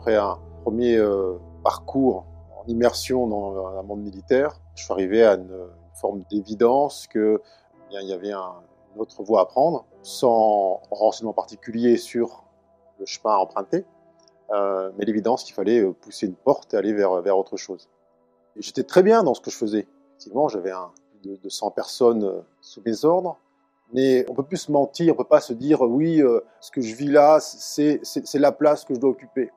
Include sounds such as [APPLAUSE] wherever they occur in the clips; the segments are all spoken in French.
Après un premier euh, parcours en immersion dans un monde militaire, je suis arrivé à une, forme d'évidence que eh y avait un, une autre voie à prendre, sans renseignement particulier sur le chemin à emprunter, euh, mais l'évidence qu'il fallait euh, pousser une porte et aller vers, autre chose. J'étais très bien dans ce que je faisais. Effectivement, j'avais plus de, 100 personnes sous mes ordres, mais on peut plus se mentir, on peut pas se dire oui, ce que je vis là, c'est la place que je dois occuper.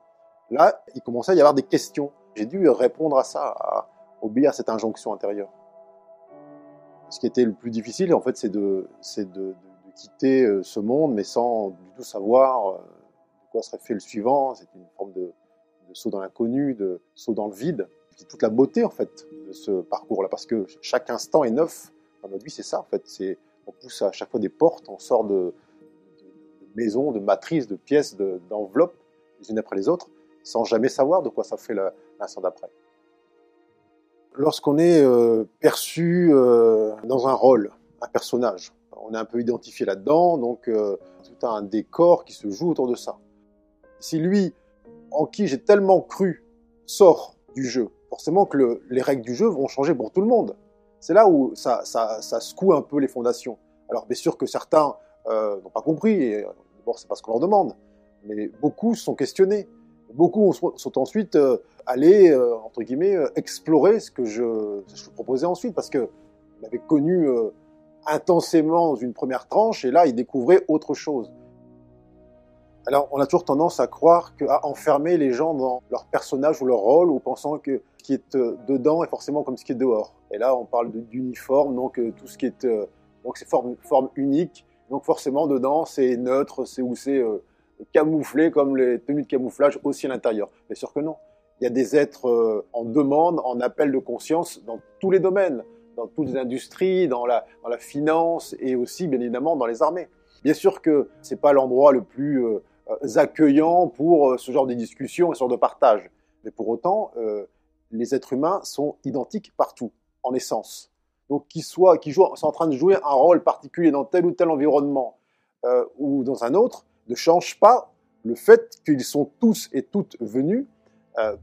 Là, il commençait à y avoir des questions. J'ai dû répondre à ça, à obéir à cette injonction intérieure. Ce qui était le plus difficile, en fait, c'est de, de, de, quitter ce monde, mais sans du tout savoir serait fait le suivant. C'est une forme de, saut dans l'inconnu, de saut dans le vide. C'est toute la beauté en fait de ce parcours-là, parce que chaque instant est neuf. Dans notre vie, c'est ça en fait. On pousse à chaque fois des portes, on sort de, maisons, de matrices, de pièces, d'enveloppes, les unes après les autres, sans jamais savoir de quoi ça fait l'instant d'après. Lorsqu'on est euh, perçu euh, dans un rôle, un personnage, on est un peu identifié là-dedans, donc euh, tout un décor qui se joue autour de ça si lui, en qui j'ai tellement cru, sort du jeu, forcément que les règles du jeu vont changer pour tout le monde. C'est là où ça, ça, secoue un peu les fondations. Alors bien sûr que certains n'ont pas compris, et d'abord c'est pas ce qu'on leur demande, mais beaucoup sont questionnés. Beaucoup sont ensuite euh, allés, euh, entre guillemets, explorer ce que je, je proposais ensuite, parce qu'ils m'avaient connu intensément une première tranche, et là ils découvraient autre chose. Alors, on a toujours tendance à croire qu'à enfermer les gens dans leur personnage ou leur rôle, ou pensant que ce qui est euh, dedans est forcément comme ce qui est dehors. Et là, on parle d'uniforme, donc euh, tout ce qui est, euh, donc c'est forme, forme unique. Donc forcément, dedans, c'est neutre, c'est ou c'est camouflé comme les tenues de camouflage aussi à l'intérieur. Bien sûr que non. Il y a des êtres en demande, en appel de conscience dans tous les domaines, dans toutes les industries, dans la, finance et aussi, bien évidemment, dans les armées. Bien sûr que c'est pas l'endroit le plus euh, accueillants pour euh, ce genre de discussion et ce genre de partage. Mais pour autant, euh, les êtres humains sont identiques partout, en essence. Donc qu'ils soient, qu'ils jouent, sont en train de jouer un rôle particulier dans tel ou tel environnement ou dans un autre, ne change pas le fait qu'ils sont tous et toutes venus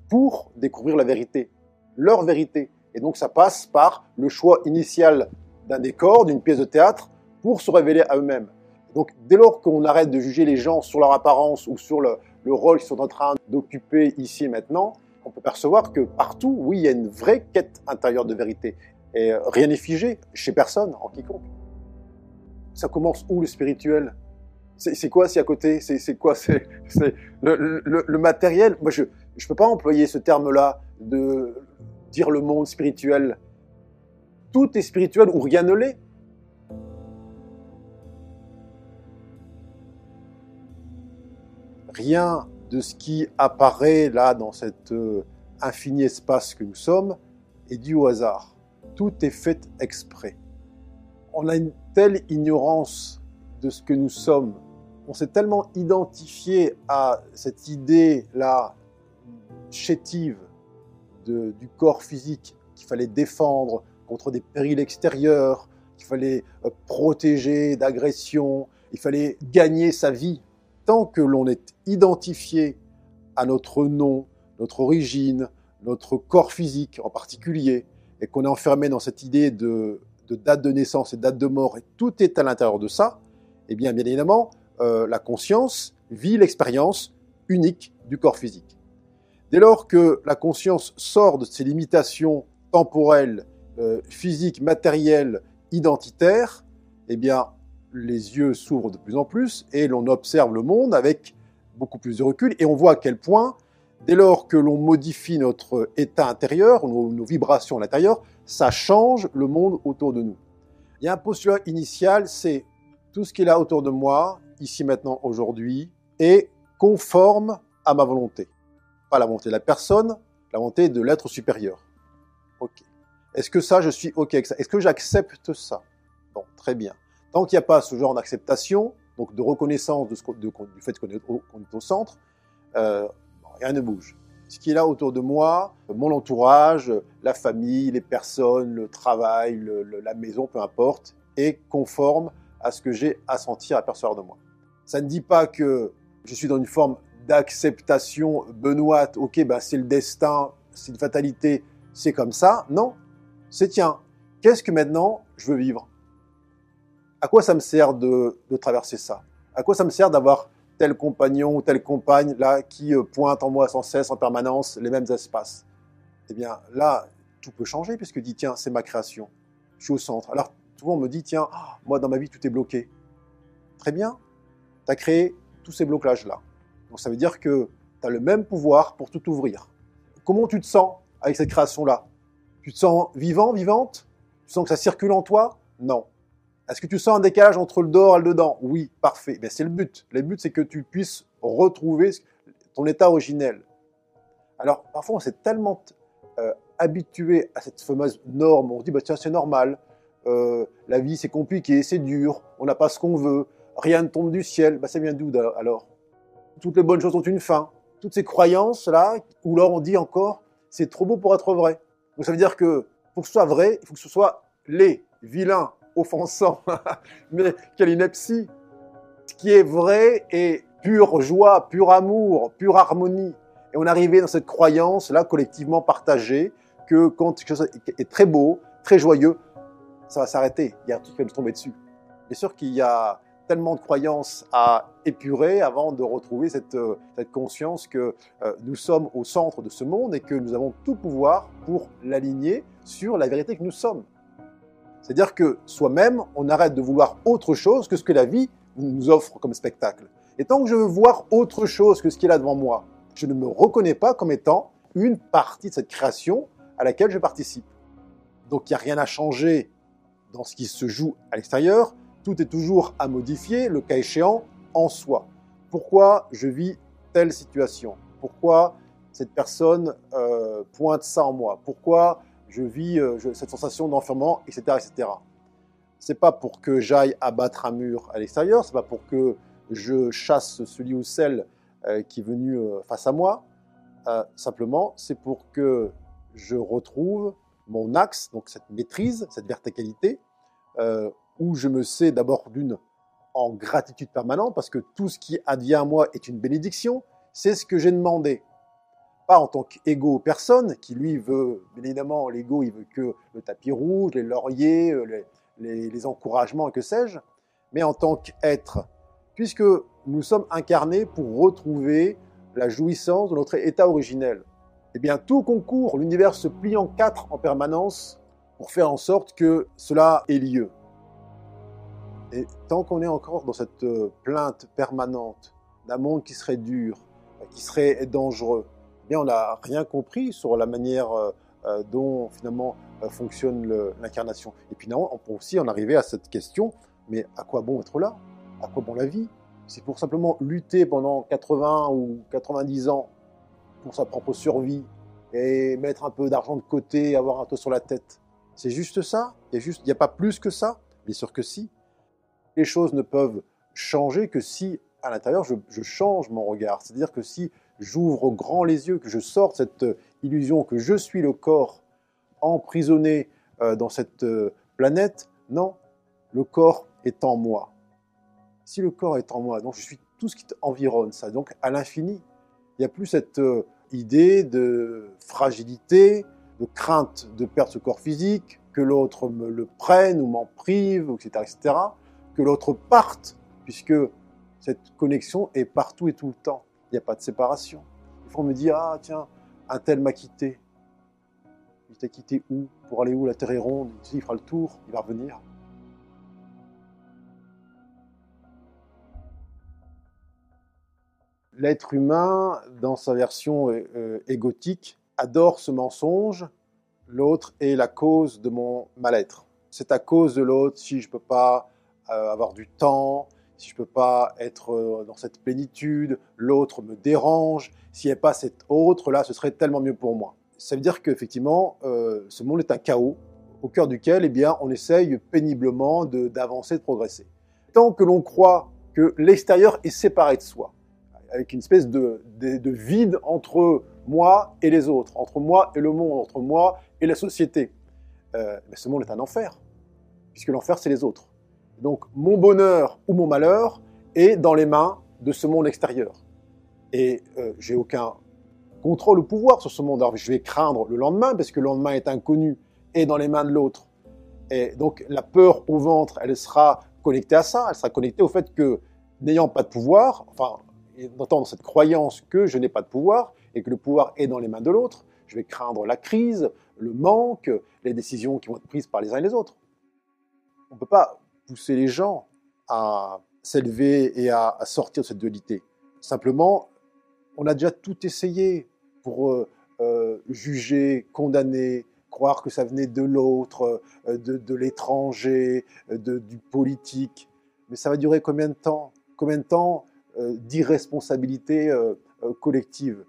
pour découvrir la vérité, leur vérité. Et donc ça passe par le choix initial d'un décor, d'une pièce de théâtre, pour se révéler à eux-mêmes. Donc dès lors qu'on arrête de juger les gens sur leur apparence ou sur le, rôle qu'ils sont en train d'occuper ici et maintenant, on peut percevoir que partout, oui, il y a une vraie quête intérieure de vérité. Et euh, rien n'est figé, chez personne, en quiconque. Ça commence où le spirituel? C'est quoi si à côté? C'est quoi? [LAUGHS] C'est le, le, matériel? Je ne peux pas employer ce terme-là de dire le monde spirituel. Tout est spirituel ou rien ne l'est. rien de ce qui apparaît là dans cet euh, infini espace que nous sommes est dû au hasard. Tout est fait exprès. On a une telle ignorance de ce que nous sommes, on s'est tellement identifié à cette idée-là chétive du corps physique qu'il fallait défendre contre des périls extérieurs, qu'il fallait euh, protéger d'agressions, il fallait gagner sa vie. Tant que l'on est identifié à notre nom, notre origine, notre corps physique en particulier, et qu'on est enfermé dans cette idée de, date de naissance et date de mort, et tout est à l'intérieur de ça, eh bien, bien évidemment, euh, la conscience vit l'expérience unique du corps physique. Dès lors que la conscience sort de ses limitations temporelles, euh, physiques, matérielles, identitaires, eh bien, les yeux s'ouvrent de plus en plus et l'on observe le monde avec beaucoup plus de recul et on voit à quel point, dès lors que l'on modifie notre état intérieur, nos, vibrations à l'intérieur, ça change le monde autour de nous. Il y a un postulat initial, c'est tout ce qui est là autour de moi, ici maintenant, aujourd'hui, est conforme à ma volonté. Pas la volonté de la personne, la volonté de l'être supérieur. Ok. Est-ce que ça, je suis ok avec ça? Est-ce que j'accepte ça? Bon, très bien. Tant qu'il n'y a pas ce genre d'acceptation, donc de reconnaissance du fait qu'on est, au centre, euh, rien ne bouge. Ce qui est là autour de moi, mon entourage, la famille, les personnes, le travail, la maison, peu importe, est conforme à ce que j'ai à sentir, à percevoir de moi. Ça ne dit pas que je suis dans une forme d'acceptation benoîte, ok, ben c'est le destin, c'est une fatalité, c'est comme ça. Non, c'est tiens, qu'est-ce que maintenant je veux vivre? À quoi ça me sert de, traverser ça? À quoi ça me sert d'avoir tel compagnon ou telle compagne là qui euh, pointe en moi sans cesse, en permanence, les mêmes espaces? Eh bien là, tout peut changer puisque dit tiens, c'est ma création, je suis au centre. Alors souvent on me dit tiens, ah, moi dans ma vie tout est bloqué. Très bien, tu as créé tous ces blocages-là. Donc ça veut dire que tu as le même pouvoir pour tout ouvrir. Comment tu te sens avec cette création-là? Tu te sens vivant, vivante? Tu sens que ça circule en toi? Non. Est-ce que tu sens un décalage entre le dehors et le dedans? Oui, parfait. Ben, c'est le but. Le but, c'est que tu puisses retrouver ton état originel. Alors, parfois, on s'est tellement euh, habitué à cette fameuse norme. On se dit, bah, tiens, c'est normal. Euh, la vie, c'est compliqué, c'est dur. On n'a pas ce qu'on veut. Rien ne tombe du ciel. Bah, ça vient d'où alors Toutes les bonnes choses ont une fin toutes ces croyances-là, où là on dit encore, c'est trop beau pour être vrai. Donc ça veut dire que pour que ce soit vrai, il faut que ce soit les vilains, offensants, [LAUGHS] mais quelle ineptie. Ce qui est vrai est pure joie, pur amour, pure harmonie. Et on arrivait dans cette croyance-là, collectivement partagée, que quand quelque chose est très beau, très joyeux, ça va s'arrêter. Il y a un truc qui va nous tomber dessus. Bien sûr qu'il y a tellement de croyances à épurer avant de retrouver cette, euh, conscience que euh, nous sommes au centre de ce monde et que nous avons tout pouvoir pour l'aligner sur la vérité que nous sommes. C'est-à-dire que soi-même, on arrête de vouloir autre chose que ce que la vie nous offre comme spectacle. Et tant que je veux voir autre chose que ce qui est là devant moi, je ne me reconnais pas comme étant une partie de cette création à laquelle je participe. Donc il n'y a rien à changer dans ce qui se joue à l'extérieur, tout est toujours à modifier, le cas échéant, en soi. Pourquoi je vis telle situation? Pourquoi cette personne euh, pointe ça en moi? Pourquoi je vis euh, cette sensation d'enfermement, etc., etc. C'est pas pour que j'aille abattre un mur à l'extérieur, c'est pas pour que je chasse celui ou celle euh, qui est venu face à moi. simplement, c'est pour que je retrouve mon axe, donc cette maîtrise, cette verticalité, où je me sais d'abord d'une en gratitude permanente, parce que tout ce qui advient à moi est une bénédiction, c'est ce que j'ai demandé. Pas en tant qu'ego personne, qui lui veut, bien évidemment, l'ego, il veut que le tapis rouge, les lauriers, euh, les, les encouragements, que sais-je, mais en tant qu'être, puisque nous sommes incarnés pour retrouver la jouissance de notre état originel. Eh bien, tout concourt, l'univers se plie en quatre en permanence pour faire en sorte que cela ait lieu. Et tant qu'on est encore dans cette euh, plainte permanente d'un monde qui serait dur, euh, qui serait dangereux, eh bien on n'a rien compris sur la manière euh, dont finalement fonctionne l'incarnation. Et puis non, on peut aussi en arriver à cette question, mais à quoi bon être là? À quoi bon la vie? C'est pour simplement lutter pendant 80 ou 90 ans pour sa propre survie et mettre un peu d'argent de côté, avoir un toit sur la tête. C'est juste ça? Il n'y a, a pas plus que ça? Bien sûr que si les choses ne peuvent changer que si, à l'intérieur, je, change mon regard. C'est-à-dire que si j'ouvre grand les yeux, que je sors cette euh, illusion que je suis le corps emprisonné euh, dans cette euh, planète, non, le corps est en moi. Si le corps est en moi, donc je suis tout ce qui environne ça, donc à l'infini. Il n'y a plus cette idée de fragilité, de crainte de perdre ce corps physique, que l'autre me le prenne ou m'en prive, etc., etc que l'autre parte, puisque cette connexion est partout et tout le temps. Il n'y a pas de séparation. Il faut me dire, ah tiens, un tel m'a quitté. Il t'a quitté où? Pour aller où? La Terre est ronde. Il fera le tour, il va revenir. L'être humain, dans sa version euh, euh, égotique, adore ce mensonge. L'autre est la cause de mon mal-être. C'est à cause de l'autre si je ne peux pas avoir du temps, si je peux pas être euh, dans cette plénitude, l'autre me dérange, s'il n'y a pas cet autre-là, ce serait tellement mieux pour moi. Ça veut dire qu'effectivement, euh, ce monde est un chaos au cœur duquel eh bien, on essaye péniblement d'avancer, de, progresser. Tant que l'on croit que l'extérieur est séparé de soi, avec une espèce de, de, vide entre moi et les autres, entre moi et le monde, entre moi et la société, euh, ce monde est un enfer, puisque l'enfer, c'est les autres. Donc mon bonheur ou mon malheur est dans les mains de ce monde extérieur. Et euh, j'ai aucun contrôle ou pouvoir sur ce monde. Alors je vais craindre le lendemain, parce que le lendemain est inconnu et dans les mains de l'autre. Et donc la peur au ventre, elle sera connectée à ça, elle sera connectée au fait que n'ayant pas de pouvoir, enfin, dans cette croyance que je n'ai pas de pouvoir et que le pouvoir est dans les mains de l'autre, je vais craindre la crise, le manque, les décisions qui vont être prises par les uns et les autres. On ne peut pas pousser les gens à s'élever et à, sortir de cette dualité. Simplement, on a déjà tout essayé pour euh, euh, juger, condamner, croire que ça venait de l'autre, euh, de, l'étranger, du politique. Mais ça va durer combien de temps? Combien de temps d'irresponsabilité collective?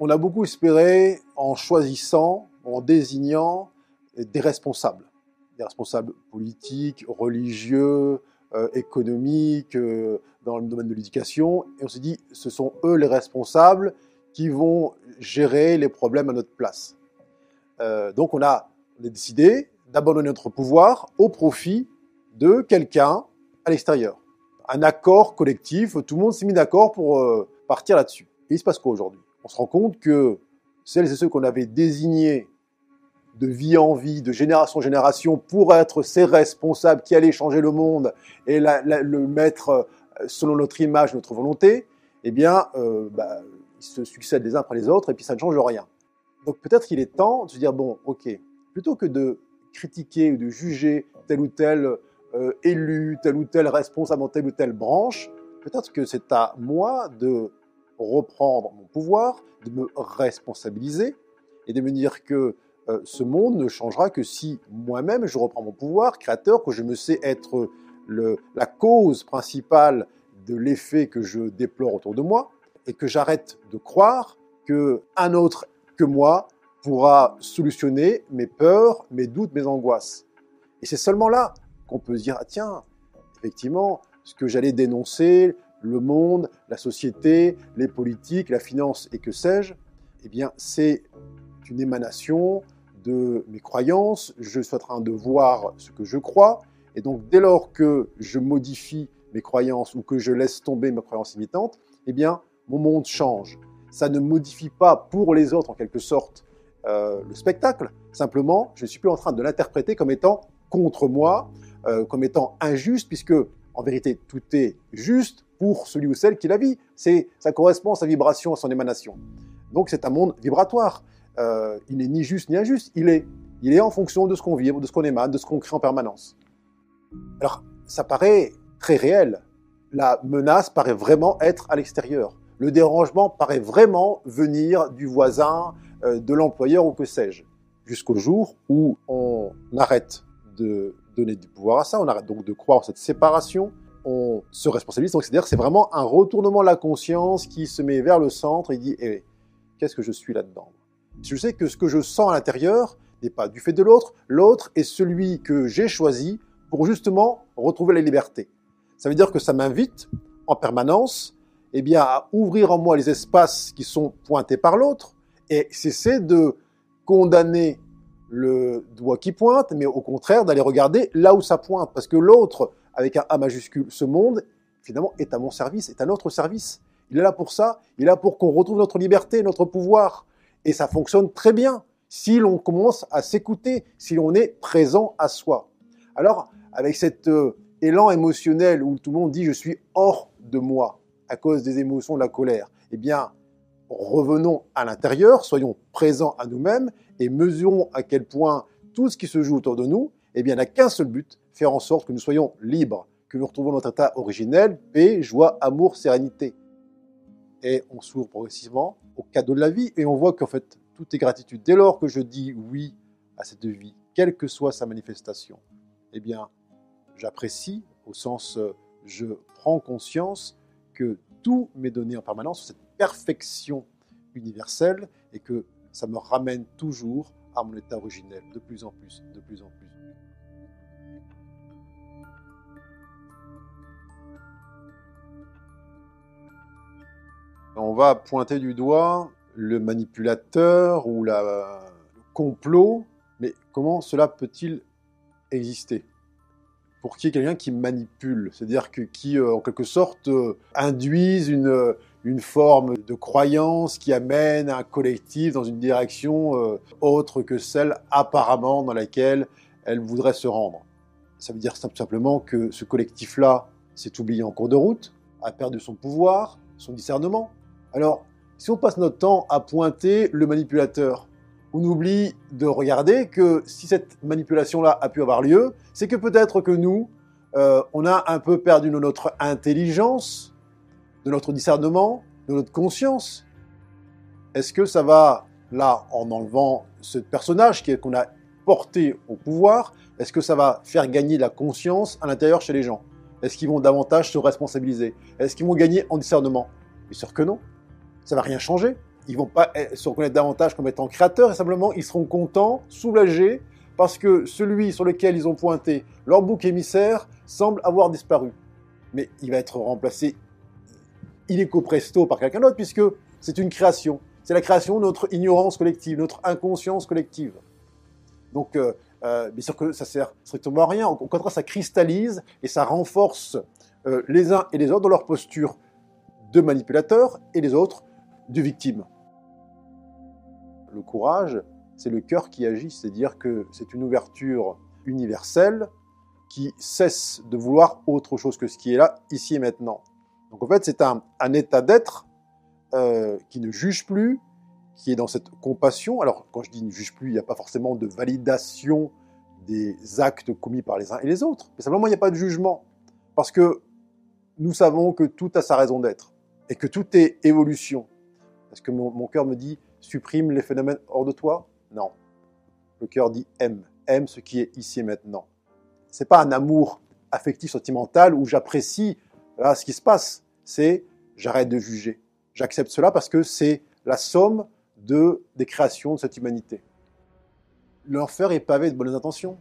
On a beaucoup espéré en choisissant, en désignant des responsables des responsables politiques, religieux, euh, économiques, euh, dans le domaine de l'éducation. Et on s'est dit, ce sont eux les responsables qui vont gérer les problèmes à notre place. Euh, donc on a, on a décidé d'abandonner notre pouvoir au profit de quelqu'un à l'extérieur. Un accord collectif, tout le monde s'est mis d'accord pour partir là-dessus. Et il se passe quoi aujourd'hui? On se rend compte que celles et ceux qu'on avait désignés de vie en vie, de génération en génération, pour être ces responsables qui allaient changer le monde et le mettre euh, selon notre image, notre volonté, eh bien, euh, bah, ils se succèdent les uns après les autres et puis ça ne change rien. Donc peut-être qu'il est temps de se dire, bon, ok, plutôt que de critiquer ou de juger tel ou tel euh, élu, tel ou tel responsable dans telle ou telle branche, peut-être que c'est à moi de reprendre mon pouvoir, de me responsabiliser et de me dire que euh, ce monde ne changera que si moi-même je reprends mon pouvoir créateur, que je me sais être la cause principale de l'effet que je déplore autour de moi, et que j'arrête de croire qu'un autre que moi pourra solutionner mes peurs, mes doutes, mes angoisses. Et c'est seulement là qu'on peut se dire, ah tiens, effectivement, ce que j'allais dénoncer, le monde, la société, les politiques, la finance et que sais-je, eh bien, c'est une émanation de mes croyances, je suis en train de voir ce que je crois, et donc dès lors que je modifie mes croyances ou que je laisse tomber mes croyances imitantes, eh bien, mon monde change. Ça ne modifie pas pour les autres, en quelque sorte, euh, le spectacle. Simplement, je ne suis plus en train de l'interpréter comme étant contre moi, euh, comme étant injuste, puisque en vérité, tout est juste pour celui ou celle qui la vit. Ça correspond à sa vibration, à son émanation. Donc c'est un monde vibratoire. Euh, il n'est ni juste ni injuste, il est. Il est en fonction de ce qu'on vibre, de ce qu'on émane, de ce qu'on crée en permanence. Alors, ça paraît très réel. La menace paraît vraiment être à l'extérieur. Le dérangement paraît vraiment venir du voisin, euh, de l'employeur ou que sais-je. Jusqu'au jour où on arrête de donner du pouvoir à ça, on arrête donc de croire en cette séparation, on se responsabilise. Donc, c'est-à-dire que c'est vraiment un retournement de la conscience qui se met vers le centre et dit eh, qu'est-ce que je suis là-dedans? Je sais que ce que je sens à l'intérieur n'est pas du fait de l'autre, l'autre est celui que j'ai choisi pour justement retrouver la liberté. Ça veut dire que ça m'invite en permanence eh bien, à ouvrir en moi les espaces qui sont pointés par l'autre et cesser de condamner le doigt qui pointe, mais au contraire d'aller regarder là où ça pointe. Parce que l'autre, avec un A majuscule, ce monde, finalement, est à mon service, est à notre service. Il est là pour ça, il est là pour qu'on retrouve notre liberté, notre pouvoir. Et ça fonctionne très bien si l'on commence à s'écouter, si l'on est présent à soi. Alors, avec cet euh, élan émotionnel où tout le monde dit je suis hors de moi à cause des émotions de la colère, eh bien, revenons à l'intérieur, soyons présents à nous-mêmes et mesurons à quel point tout ce qui se joue autour de nous, eh bien, n'a qu'un seul but, faire en sorte que nous soyons libres, que nous retrouvons notre état originel, paix, joie, amour, sérénité. Et on s'ouvre progressivement au cadeau de la vie et on voit qu'en fait, tout est gratitude. Dès lors que je dis oui à cette vie, quelle que soit sa manifestation, eh bien, j'apprécie au sens euh, je prends conscience que tout m'est donné en permanence, cette perfection universelle, et que ça me ramène toujours à mon état originel, de plus en plus, de plus en plus. On va pointer du doigt le manipulateur ou la, le complot, mais comment cela peut-il exister? Pour qui est quelqu'un qui manipule, c'est-à-dire qui, euh, en quelque sorte, euh, induise une, une forme de croyance qui amène un collectif dans une direction euh, autre que celle apparemment dans laquelle elle voudrait se rendre. Ça veut dire simplement que ce collectif-là s'est oublié en cours de route, a perdu son pouvoir, son discernement. Alors, si on passe notre temps à pointer le manipulateur, on oublie de regarder que si cette manipulation-là a pu avoir lieu, c'est que peut-être que nous, euh, on a un peu perdu de notre intelligence, de notre discernement, de notre conscience. Est-ce que ça va, là, en enlevant ce personnage qu'on a porté au pouvoir, est-ce que ça va faire gagner la conscience à l'intérieur chez les gens? Est-ce qu'ils vont davantage se responsabiliser? Est-ce qu'ils vont gagner en discernement? Bien sûr que non. Ça va rien changer. Ils vont pas eh, se reconnaître davantage comme étant créateurs et simplement ils seront contents, soulagés, parce que celui sur lequel ils ont pointé leur bouc émissaire semble avoir disparu. Mais il va être remplacé illico presto par quelqu'un d'autre, puisque c'est une création. C'est la création de notre ignorance collective, notre inconscience collective. Donc, euh, euh, bien sûr que ça sert strictement à rien. Au contraire, ça cristallise et ça renforce euh, les uns et les autres dans leur posture de manipulateur et les autres de victime. Le courage, c'est le cœur qui agit, c'est-à-dire que c'est une ouverture universelle qui cesse de vouloir autre chose que ce qui est là, ici et maintenant. Donc en fait, c'est un, état d'être euh, qui ne juge plus, qui est dans cette compassion. Alors quand je dis ne juge plus, il n'y a pas forcément de validation des actes commis par les uns et les autres, mais simplement il n'y a pas de jugement. Parce que nous savons que tout a sa raison d'être et que tout est évolution. Est-ce que mon, cœur me dit supprime les phénomènes hors de toi? Non. Le cœur dit aime. Aime ce qui est ici et maintenant. C'est pas un amour affectif, sentimental où j'apprécie ce qui se passe. C'est j'arrête de juger. J'accepte cela parce que c'est la somme de, des créations de cette humanité. L'enfer est pavé de bonnes intentions.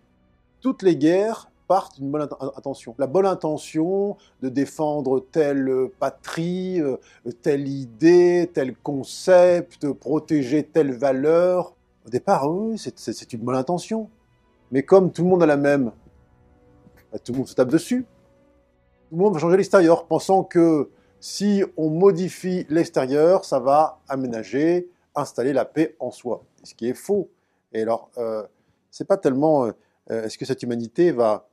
Toutes les guerres partent d'une bonne intention. La bonne intention de défendre telle patrie, euh, telle idée, tel concept, protéger telle valeur, au départ, oui, c'est une bonne intention. Mais comme tout le monde a la même, bah, tout le monde se tape dessus. Tout le monde va changer l'extérieur, pensant que si on modifie l'extérieur, ça va aménager, installer la paix en soi. Ce qui est faux. Et alors, euh, c'est pas tellement euh, euh, est-ce que cette humanité va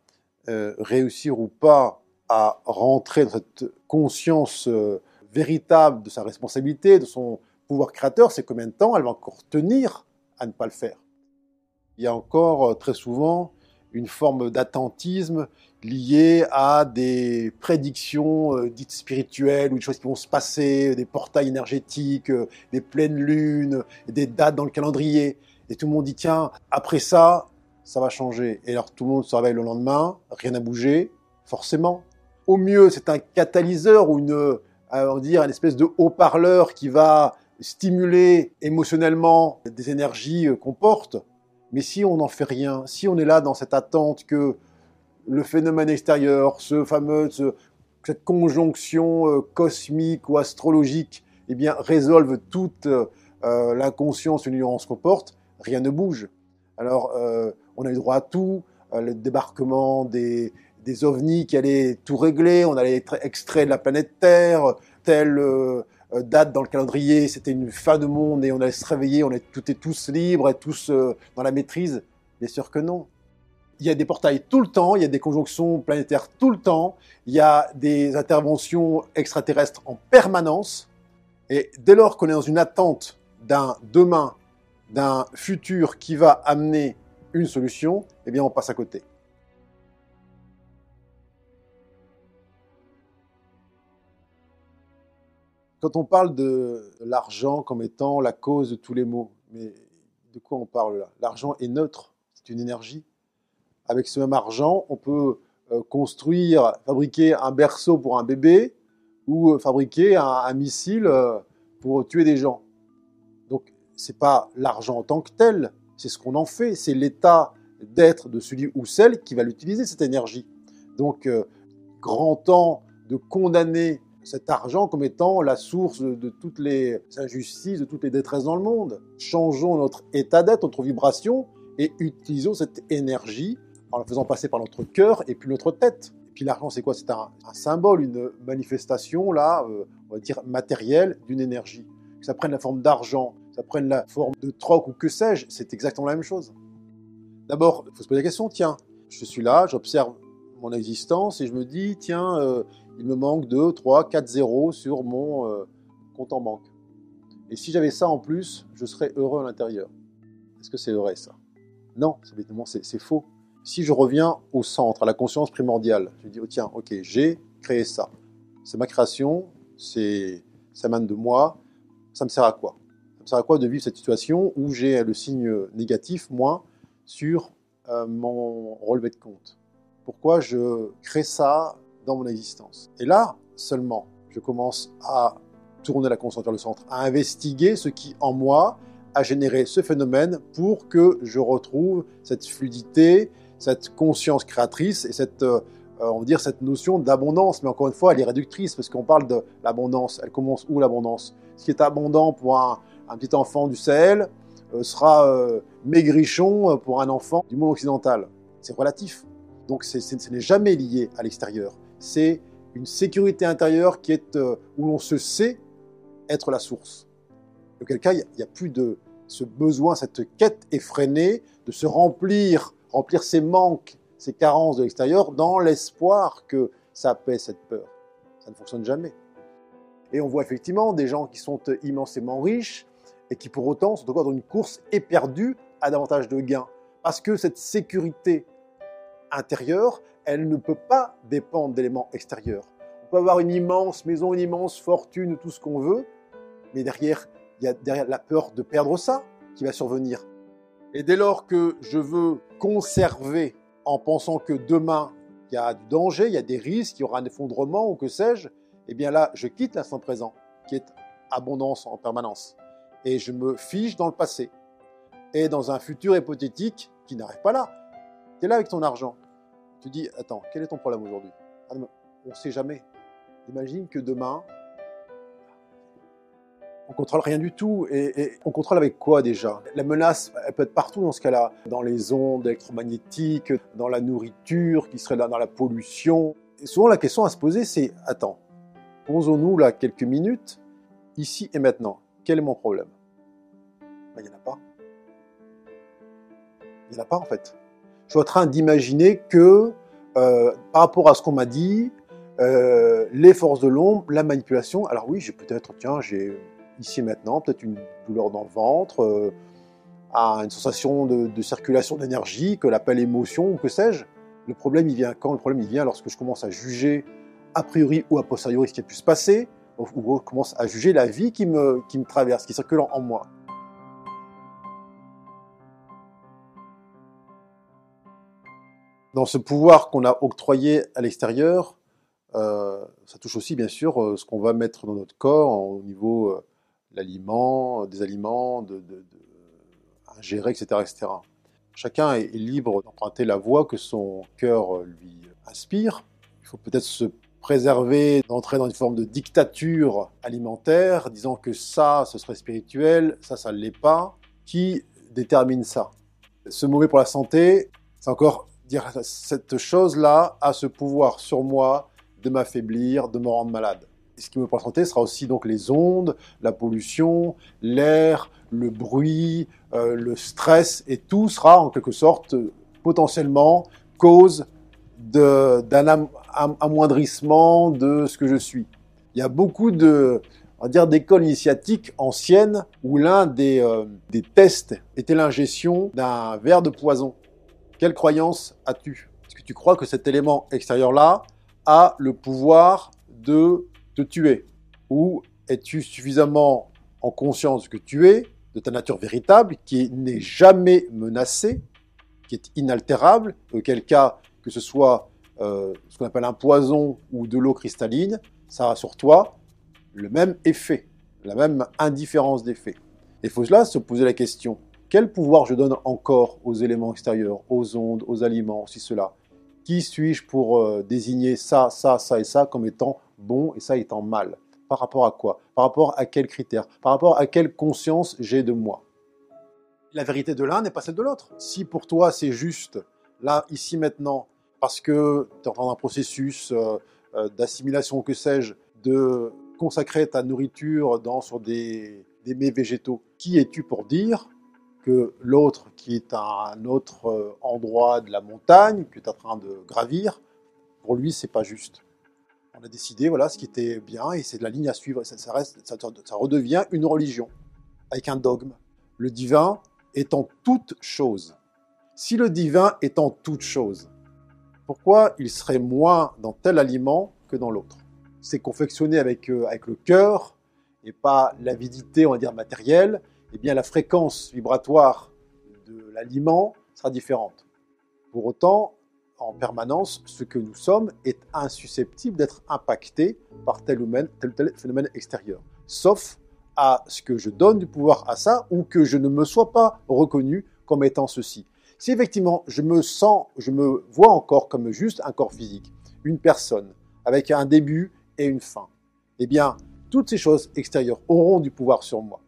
euh, réussir ou pas à rentrer dans cette conscience véritable de sa responsabilité, de son pouvoir créateur, c'est combien de temps elle va encore tenir à ne pas le faire? Il y a encore euh, très souvent une forme d'attentisme liée à des prédictions euh, dites spirituelles ou des choses qui vont se passer, des portails énergétiques, euh, des pleines lunes, des dates dans le calendrier. Et tout le monde dit tiens, après ça, ça va changer. Et alors tout le monde se réveille le lendemain, rien n'a bougé, forcément. Au mieux, c'est un catalyseur ou une, on dire, une espèce de haut-parleur qui va stimuler émotionnellement des énergies euh, qu'on porte. Mais si on n'en fait rien, si on est là dans cette attente que le phénomène extérieur, ce fameux, cette conjonction euh, cosmique ou astrologique, eh bien, résolve toute euh, l'inconscience et l'ignorance qu'on porte, rien ne bouge. Alors, on a eu droit à tout, le débarquement des, ovnis qui allaient tout régler, on allait être extrait de la planète Terre, tel euh, date dans le calendrier, c'était une fin de monde et on allait se réveiller, on est tout et tous libres et tous euh, dans la maîtrise. Bien sûr que non. Il y a des portails tout le temps, il y a des conjonctions planétaires tout le temps, il y a des interventions extraterrestres en permanence. Et dès lors qu'on est dans une attente d'un demain, d'un futur qui va amener une solution, eh bien on passe à côté. Quand on parle de l'argent comme étant la cause de tous les maux, mais de quoi on parle L'argent est neutre, c'est une énergie. Avec ce même argent, on peut euh, construire, fabriquer un berceau pour un bébé ou euh, fabriquer un, missile euh, pour tuer des gens. Donc, c'est pas l'argent en tant que tel, c'est ce qu'on en fait, c'est l'état d'être de celui ou celle qui va l'utiliser, cette énergie. Donc, grand temps de condamner cet argent comme étant la source de toutes les injustices, de toutes les détresses dans le monde. Changeons notre état d'être, notre vibration, et utilisons cette énergie en la faisant passer par notre cœur et puis notre tête. Et puis l'argent, c'est quoi? C'est un, symbole, une manifestation, là, euh, on va dire, matériel d'une énergie. Que ça prenne la forme d'argent, ça prenne la forme de troc ou que sais-je, c'est exactement la même chose. D'abord, il faut se poser la question, tiens, je suis là, j'observe mon existence et je me dis, tiens, euh, il me manque 2, 3, 4 zéros sur mon euh, compte en banque. Et si j'avais ça en plus, je serais heureux à l'intérieur. Est-ce que c'est vrai ça? Non, c'est faux. Si je reviens au centre, à la conscience primordiale, je dis, oh, tiens, ok, j'ai créé ça. C'est ma création, ça mène de moi, ça me sert à quoi? Ça sert à quoi de vivre cette situation où j'ai le signe négatif, moi, sur euh, mon relevé de compte? Pourquoi je crée ça dans mon existence? Et là, seulement, je commence à tourner la conscience vers le centre, à investiguer ce qui, en moi, a généré ce phénomène pour que je retrouve cette fluidité, cette conscience créatrice et cette, euh, on va dire, cette notion d'abondance. Mais encore une fois, elle est réductrice parce qu'on parle de l'abondance. Elle commence où l'abondance? Ce qui est abondant pour un, petit enfant du Sahel euh, sera euh, maigrichon pour un enfant du monde occidental. C'est relatif. Donc ce n'est jamais lié à l'extérieur. C'est une sécurité intérieure qui est où l'on se sait être la source. Auquel cas, il n'y a, plus de ce besoin, cette quête effrénée de se remplir, remplir ses manques, ses carences de l'extérieur dans l'espoir que ça paie cette peur. Ça ne fonctionne jamais. Et on voit effectivement des gens qui sont immensément riches et qui pour autant sont encore dans une course éperdue à davantage de gains. Parce que cette sécurité intérieure, elle ne peut pas dépendre d'éléments extérieurs. On peut avoir une immense maison, une immense fortune, tout ce qu'on veut, mais derrière, il y a derrière la peur de perdre ça qui va survenir. Et dès lors que je veux conserver en pensant que demain, il y a du danger, il y a des risques, il y aura un effondrement ou que sais-je, eh bien là, je quitte l'instant présent, qui est abondance en permanence. Et je me fiche dans le passé. Et dans un futur hypothétique qui n'arrive pas là. Tu es là avec ton argent. Tu dis, attends, quel est ton problème aujourd'hui? Ah On ne sait jamais. Imagine que demain, on contrôle rien du tout. Et, on contrôle avec quoi déjà? La menace, elle peut être partout dans ce cas-là. Dans les ondes électromagnétiques, dans la nourriture qui serait là, dans la pollution. Souvent, la question à se poser, c'est attends, posons-nous là quelques minutes, ici et maintenant. Quel est mon problème? Ben, Il n'y en a pas. Il n'y en a pas en fait. Je suis en train d'imaginer que euh, par rapport à ce qu'on m'a dit, euh, les forces de l'ombre, la manipulation. Alors oui, j'ai peut-être, tiens, j'ai ici et maintenant, peut-être une douleur dans le ventre, euh, une sensation de, circulation d'énergie, que l'appelle émotion ou que sais-je. Le problème, il vient quand? Le problème, il vient lorsque je commence à juger a priori ou a posteriori ce qui a pu se passer, ou je commence à juger la vie qui me, qui me traverse, qui circule en, moi. Dans ce pouvoir qu'on a octroyé à l'extérieur, euh, ça touche aussi bien sûr euh, ce qu'on va mettre dans notre corps au niveau euh, l'aliment, des aliments, de, de, etc., etc. Chacun est libre d'emprunter la voie que son cœur lui inspire. Il faut peut-être se préserver d'entrer dans une forme de dictature alimentaire, disant que ça, ce serait spirituel, ça, ça ne l'est pas. Qui détermine ça Ce mauvais pour la santé, c'est encore dire cette chose-là a ce pouvoir sur moi de m'affaiblir, de me rendre malade ce qui me pour santé sera aussi donc les ondes, la pollution, l'air, le bruit, euh, le stress, et tout sera en quelque sorte potentiellement cause d'un amoindrissement de ce que je suis. Il y a beaucoup de, on va dire, d'écoles initiatiques anciennes où l'un des, euh, des tests était l'ingestion d'un verre de poison. Quelle croyance as-tu? Est-ce que tu crois que cet élément extérieur-là a le pouvoir de te tuer? Ou es-tu suffisamment en conscience que tu es, de ta nature véritable, qui n'est jamais menacée, qui est inaltérable, auquel cas, que ce soit euh, ce qu'on appelle un poison ou de l'eau cristalline, ça a sur toi le même effet, la même indifférence d'effet. Il faut cela se poser la question, quel pouvoir je donne encore aux éléments extérieurs, aux ondes, aux aliments, si cela? Qui suis-je pour euh, désigner ça, ça, ça et ça comme étant bon et ça étant mal? Par rapport à quoi? Par rapport à quels critères? Par rapport à quelle conscience j'ai de moi? La vérité de l'un n'est pas celle de l'autre. Si pour toi c'est juste, là, ici, maintenant, parce que tu es en train d'un processus euh, euh, d'assimilation, que sais-je, de consacrer ta nourriture dans, sur des, des mets végétaux. Qui es-tu pour dire que l'autre, qui est à un autre euh, endroit de la montagne, que tu en train de gravir, pour lui, c'est pas juste? On a décidé, voilà, ce qui était bien, et c'est de la ligne à suivre. Ça, reste, ça, ça redevient une religion, avec un dogme. Le divin est en toute chose. Si le divin est en toute chose, pourquoi il serait moins dans tel aliment que dans l'autre C'est confectionné avec, euh, avec le cœur et pas l'avidité, on va dire, matérielle. Eh bien, la fréquence vibratoire de l'aliment sera différente. Pour autant, en permanence, ce que nous sommes est insusceptible d'être impacté par tel ou tel phénomène extérieur. Sauf à ce que je donne du pouvoir à ça ou que je ne me sois pas reconnu comme étant ceci. Si effectivement je me sens, je me vois encore comme juste un corps physique, une personne avec un début et une fin, eh bien, toutes ces choses extérieures auront du pouvoir sur moi.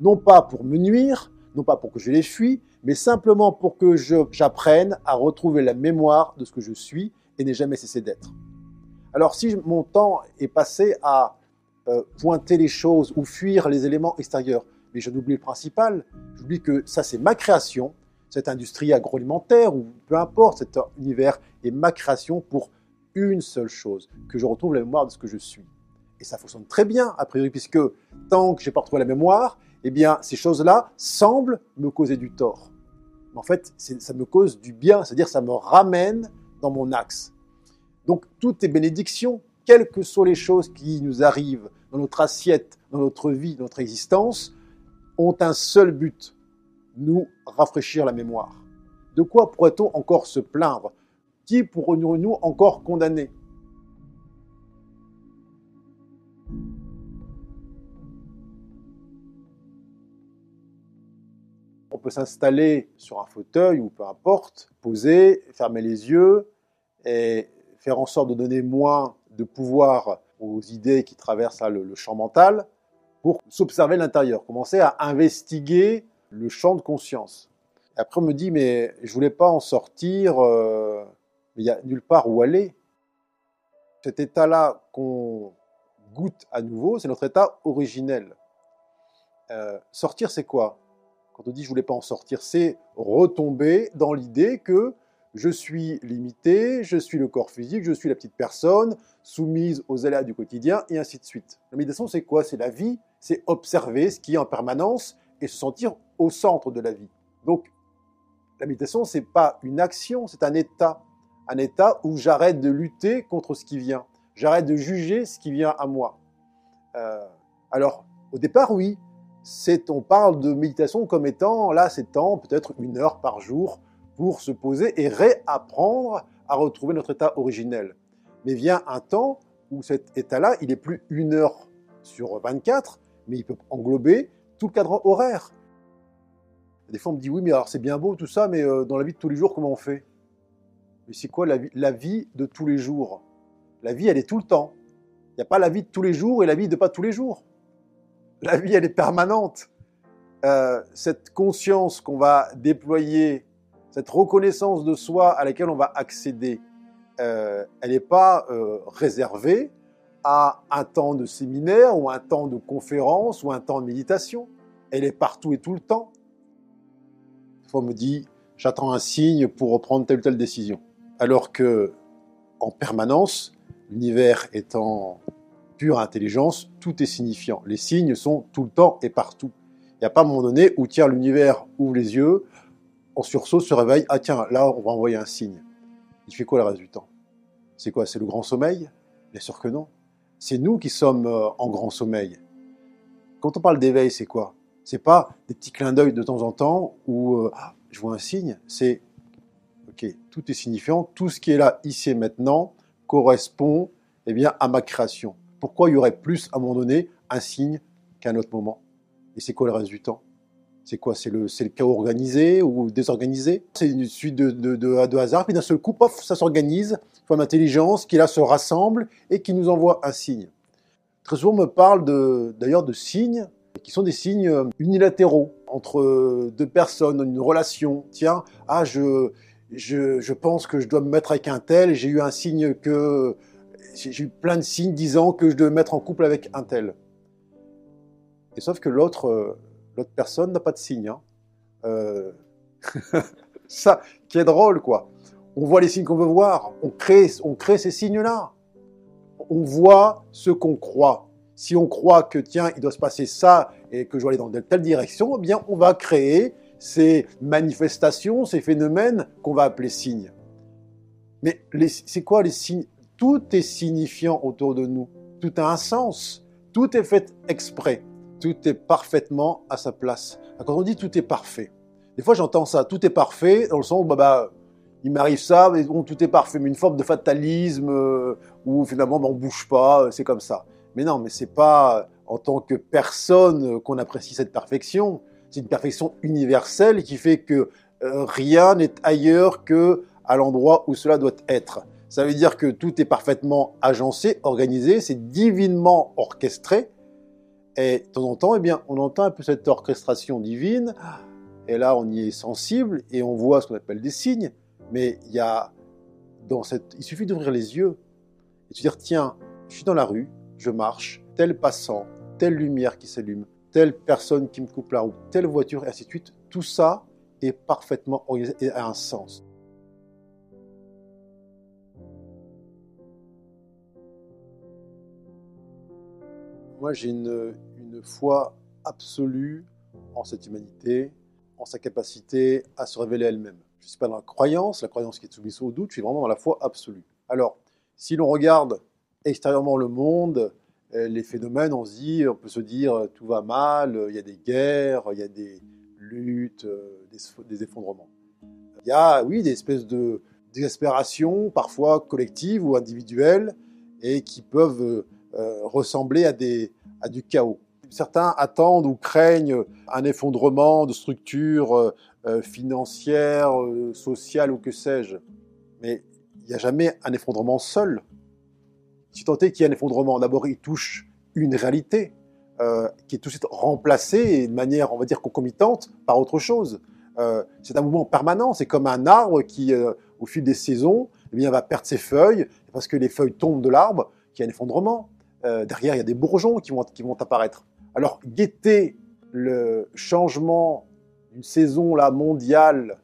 Non pas pour me nuire, non pas pour que je les fuis, mais simplement pour que j'apprenne à retrouver la mémoire de ce que je suis et n'ai jamais cessé d'être. Alors si mon temps est passé à euh, pointer les choses ou fuir les éléments extérieurs, mais je n'oublie le principal, j'oublie que ça c'est ma création, cette industrie agroalimentaire ou peu importe, cet univers est ma création pour une seule chose, que je retrouve la mémoire de ce que je suis. Et ça fonctionne très bien, a priori, puisque tant que j'ai pas retrouvé la mémoire, eh bien, ces choses-là semblent me causer du tort. Mais en fait, ça me cause du bien, c'est-à-dire ça me ramène dans mon axe. Donc, toutes est bénédiction, quelles que soient les choses qui nous arrivent dans notre assiette, dans notre vie, dans notre existence, ont un seul but, nous rafraîchir la mémoire. De quoi pourrait-on encore se plaindre? Qui pourrions-nous encore condamner? On peut s'installer sur un fauteuil ou peu importe, poser, fermer les yeux et faire en sorte de donner moins de pouvoir aux idées qui traversent le, champ mental pour s'observer l'intérieur, commencer à investiguer le champ de conscience. Après, on me dit, mais je voulais pas en sortir, euh, il n'y a nulle part où aller. Cet état-là qu'on goûte à nouveau, c'est notre état originel. Euh, sortir, c'est quoi? Quand on dit je voulais pas en sortir, c'est retomber dans l'idée que je suis limité, je suis le corps physique, je suis la petite personne soumise aux aléas du quotidien, et ainsi de suite. La méditation, c'est quoi? C'est la vie, c'est observer ce qui est en permanence et se sentir au centre de la vie. Donc, la méditation, c'est pas une action, c'est un état. Un état où j'arrête de lutter contre ce qui vient. J'arrête de juger ce qui vient à moi. Euh, alors, au départ, oui, on parle de méditation comme étant, là, c'est temps, peut-être une heure par jour, pour se poser et réapprendre à retrouver notre état originel. Mais vient un temps où cet état-là, il est plus une heure sur 24, mais il peut englober tout le cadre horaire. Des fois, on me dit oui, mais alors c'est bien beau tout ça, mais euh, dans la vie de tous les jours, comment on fait? Mais c'est quoi la vie, la vie de tous les jours? La vie, elle est tout le temps. Il n'y a pas la vie de tous les jours et la vie de pas tous les jours. La vie, elle est permanente. Euh, cette conscience qu'on va déployer, cette reconnaissance de soi à laquelle on va accéder, euh, elle n'est pas réservée à un temps de séminaire ou un temps de conférence ou un temps de méditation. Elle est partout et tout le temps. On me dit, j'attends un signe pour reprendre telle ou telle décision. Alors que, en permanence, l'univers étant pure intelligence, tout est signifiant. Les signes sont tout le temps et partout. Il n'y a pas un moment donné où, tiens, l'univers ouvre les yeux, en sursaut se réveille, ah tiens, là, on va envoyer un signe. Il fait quoi le reste du temps? C'est quoi? C'est le grand sommeil? Bien sûr que non c'est nous qui sommes euh, en grand sommeil. Quand on parle d'éveil, c'est quoi? C'est pas des petits clins d'œil de temps en temps où euh, ah, je vois un signe, c'est ok, tout est signifiant, tout ce qui est là ici et maintenant correspond eh bien à ma création. Pourquoi il y aurait plus à un moment donné un signe qu'à un autre moment? Et c'est quoi le reste du temps? C'est quoi C'est le, le chaos organisé ou désorganisé? C'est une suite de, hasard, puis d'un seul coup, pof, ça s'organise, forme intelligence qui là se rassemble et qui nous envoie un signe. Très souvent, on me parle d'ailleurs de, signes qui sont des signes unilatéraux entre deux personnes, une relation. Tiens, ah, je, je, pense que je dois me mettre avec un tel, j'ai eu un signe que j'ai eu plein de signes disant que je devais me mettre en couple avec un tel. Et sauf que l'autre euh, l'autre personne n'a pas de signe. Hein. Euh, [LAUGHS] ça, qui est drôle, quoi. On voit les signes qu'on veut voir, on crée, on crée ces signes-là. On voit ce qu'on croit. Si on croit que, tiens, il doit se passer ça et que je dois aller dans telle direction, eh bien, on va créer ces manifestations, ces phénomènes qu'on va appeler signes. Mais c'est quoi les signes? Tout est signifiant autour de nous. Tout a un sens. Tout est fait exprès. Tout est parfaitement à sa place. Quand on dit tout est parfait, des fois j'entends ça, tout est parfait, dans le sens où bah, bah il m'arrive ça, mais bon, tout est parfait, mais une forme de fatalisme euh, où finalement on bouge pas, euh, c'est comme ça. Mais non, mais c'est pas en tant que personne qu'on apprécie cette perfection. C'est une perfection universelle qui fait que euh, rien n'est ailleurs que à l'endroit où cela doit être. Ça veut dire que tout est parfaitement agencé, organisé, c'est divinement orchestré. Et de temps en temps, eh bien, on entend un peu cette orchestration divine. Et là, on y est sensible et on voit ce qu'on appelle des signes. Mais il suffit d'ouvrir les yeux et de dire tiens, je suis dans la rue, je marche, tel passant, telle lumière qui s'allume, telle personne qui me coupe la route, telle voiture, et ainsi de suite. Tout ça est parfaitement organisé et a un sens. Moi, j'ai une, une foi absolue en cette humanité, en sa capacité à se révéler elle-même. Je ne suis pas dans la croyance, la croyance qui est soumise au doute, je suis vraiment dans la foi absolue. Alors, si l'on regarde extérieurement le monde, euh, les phénomènes, on, peut se dire euh, tout va mal, il y a des guerres, il y a des luttes, euh, des, effondrements. Il y a, oui, des espèces de désespération, parfois collective ou individuelle, et qui peuvent ressembler à du chaos. Certains attendent ou craignent un effondrement de structures financières, sociales ou que sais-je. Mais il n'y a jamais un effondrement seul. Si tant est qu'il y a un effondrement, d'abord il touche une réalité euh, qui est tout de suite remplacée de manière, on va dire, concomitante par autre chose. Euh, c'est un mouvement permanent, c'est comme un arbre qui, euh, au fil des saisons, eh bien, va perdre ses feuilles, parce que les feuilles tombent de l'arbre, qu'il y a un effondrement. derrière, il y a des bourgeons qui vont apparaître. Alors, guetter le changement d'une saison là, mondiale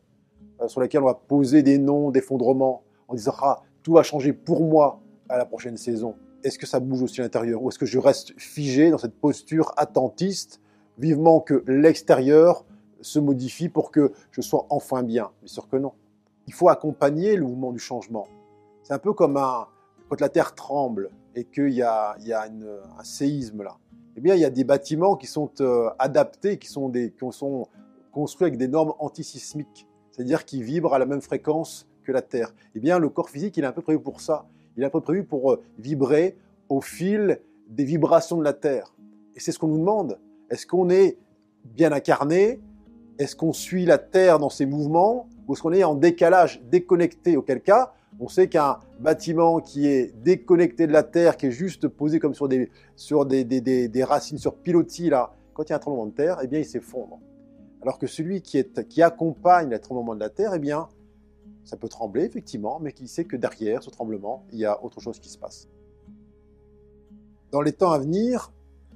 sur laquelle on va poser des noms d'effondrement en disant ah, tout va changer pour moi à la prochaine saison Est-ce que ça bouge aussi à l'intérieur Ou est-ce que je reste figé dans cette posture attentiste, vivement que l'extérieur se modifie pour que je sois enfin bien? Bien sûr que non. Il faut accompagner le mouvement du changement. C'est un peu comme quand la terre tremble et qu'il y a, il y a un séisme là. Eh bien, il y a des bâtiments qui sont euh, adaptés, qui sont, construits avec des normes antisismiques, c'est-à-dire qui vibrent à la même fréquence que la Terre. Eh bien, le corps physique, il est un peu prévu pour ça il est un peu prévu pour euh, vibrer au fil des vibrations de la Terre. Et c'est ce qu'on nous demande. Est-ce qu'on est bien incarné? Est-ce qu'on suit la Terre dans ses mouvements? Ou est-ce qu'on est en décalage, déconnecté Auquel cas, on sait qu'un bâtiment qui est déconnecté de la Terre, qui est juste posé comme sur des, sur des, des, des, racines, sur pilotis, là, quand il y a un tremblement de terre, eh bien, il s'effondre. Alors que celui qui, est, qui accompagne le tremblement de la Terre, eh bien, ça peut trembler, effectivement, mais qui sait que derrière ce tremblement, il y a autre chose qui se passe. Dans les temps à venir,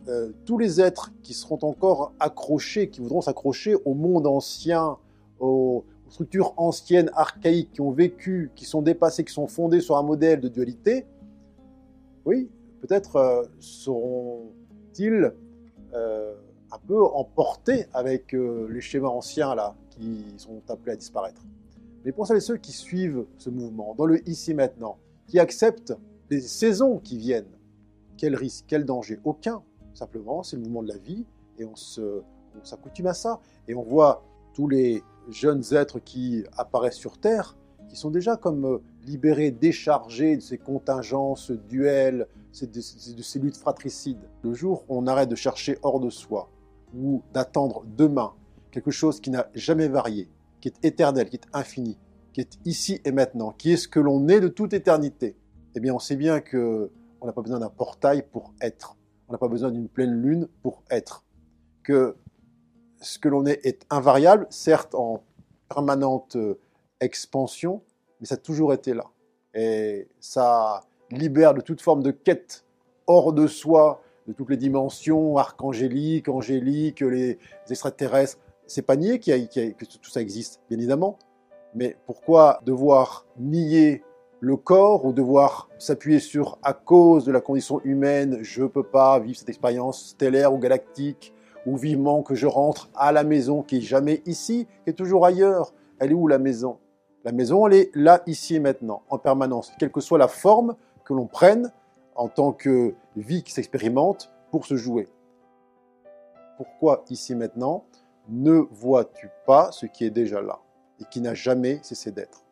euh, tous les êtres qui seront encore accrochés, qui voudront s'accrocher au monde ancien, aux, structures anciennes, archaïques, qui ont vécu, qui sont dépassées, qui sont fondées sur un modèle de dualité, oui, peut-être euh, seront-ils euh, un peu emportés avec les schémas anciens là, qui sont appelés à disparaître. Mais pour celles et ceux qui suivent ce mouvement, dans le ici maintenant, qui acceptent les saisons qui viennent, quel risque, quel danger? Aucun. Simplement, c'est le mouvement de la vie et on s'accoutume à ça. Et on voit tous les jeunes êtres qui apparaissent sur Terre, qui sont déjà comme euh, libérés, déchargés de ces contingences, duels, de ces luttes fratricides. Le jour où on arrête de chercher hors de soi, ou d'attendre demain quelque chose qui n'a jamais varié, qui est éternel, qui est infini, qui est ici et maintenant, qui est ce que l'on est de toute éternité, eh bien on sait bien que on n'a pas besoin d'un portail pour être. On n'a pas besoin d'une pleine lune pour être. Que ce que l'on est est invariable, certes en permanente euh, expansion, mais ça a toujours été là. Et ça, libère de toute forme de quête hors de soi, de toutes les dimensions archangéliques, angéliques, les extraterrestres. C'est pas nier que tout ça existe, bien évidemment. Mais pourquoi devoir nier le corps ou devoir s'appuyer sur à cause de la condition humaine, je peux pas vivre cette expérience stellaire ou galactique, ou vivement que je rentre à la maison qui est jamais ici, qui est toujours ailleurs. Elle est où la maison? La maison, elle est là, ici et maintenant, en permanence, quelle que soit la forme que l'on prenne en tant que vie qui s'expérimente pour se jouer. Pourquoi ici maintenant? Ne vois-tu pas ce qui est déjà là et qui n'a jamais cessé d'être?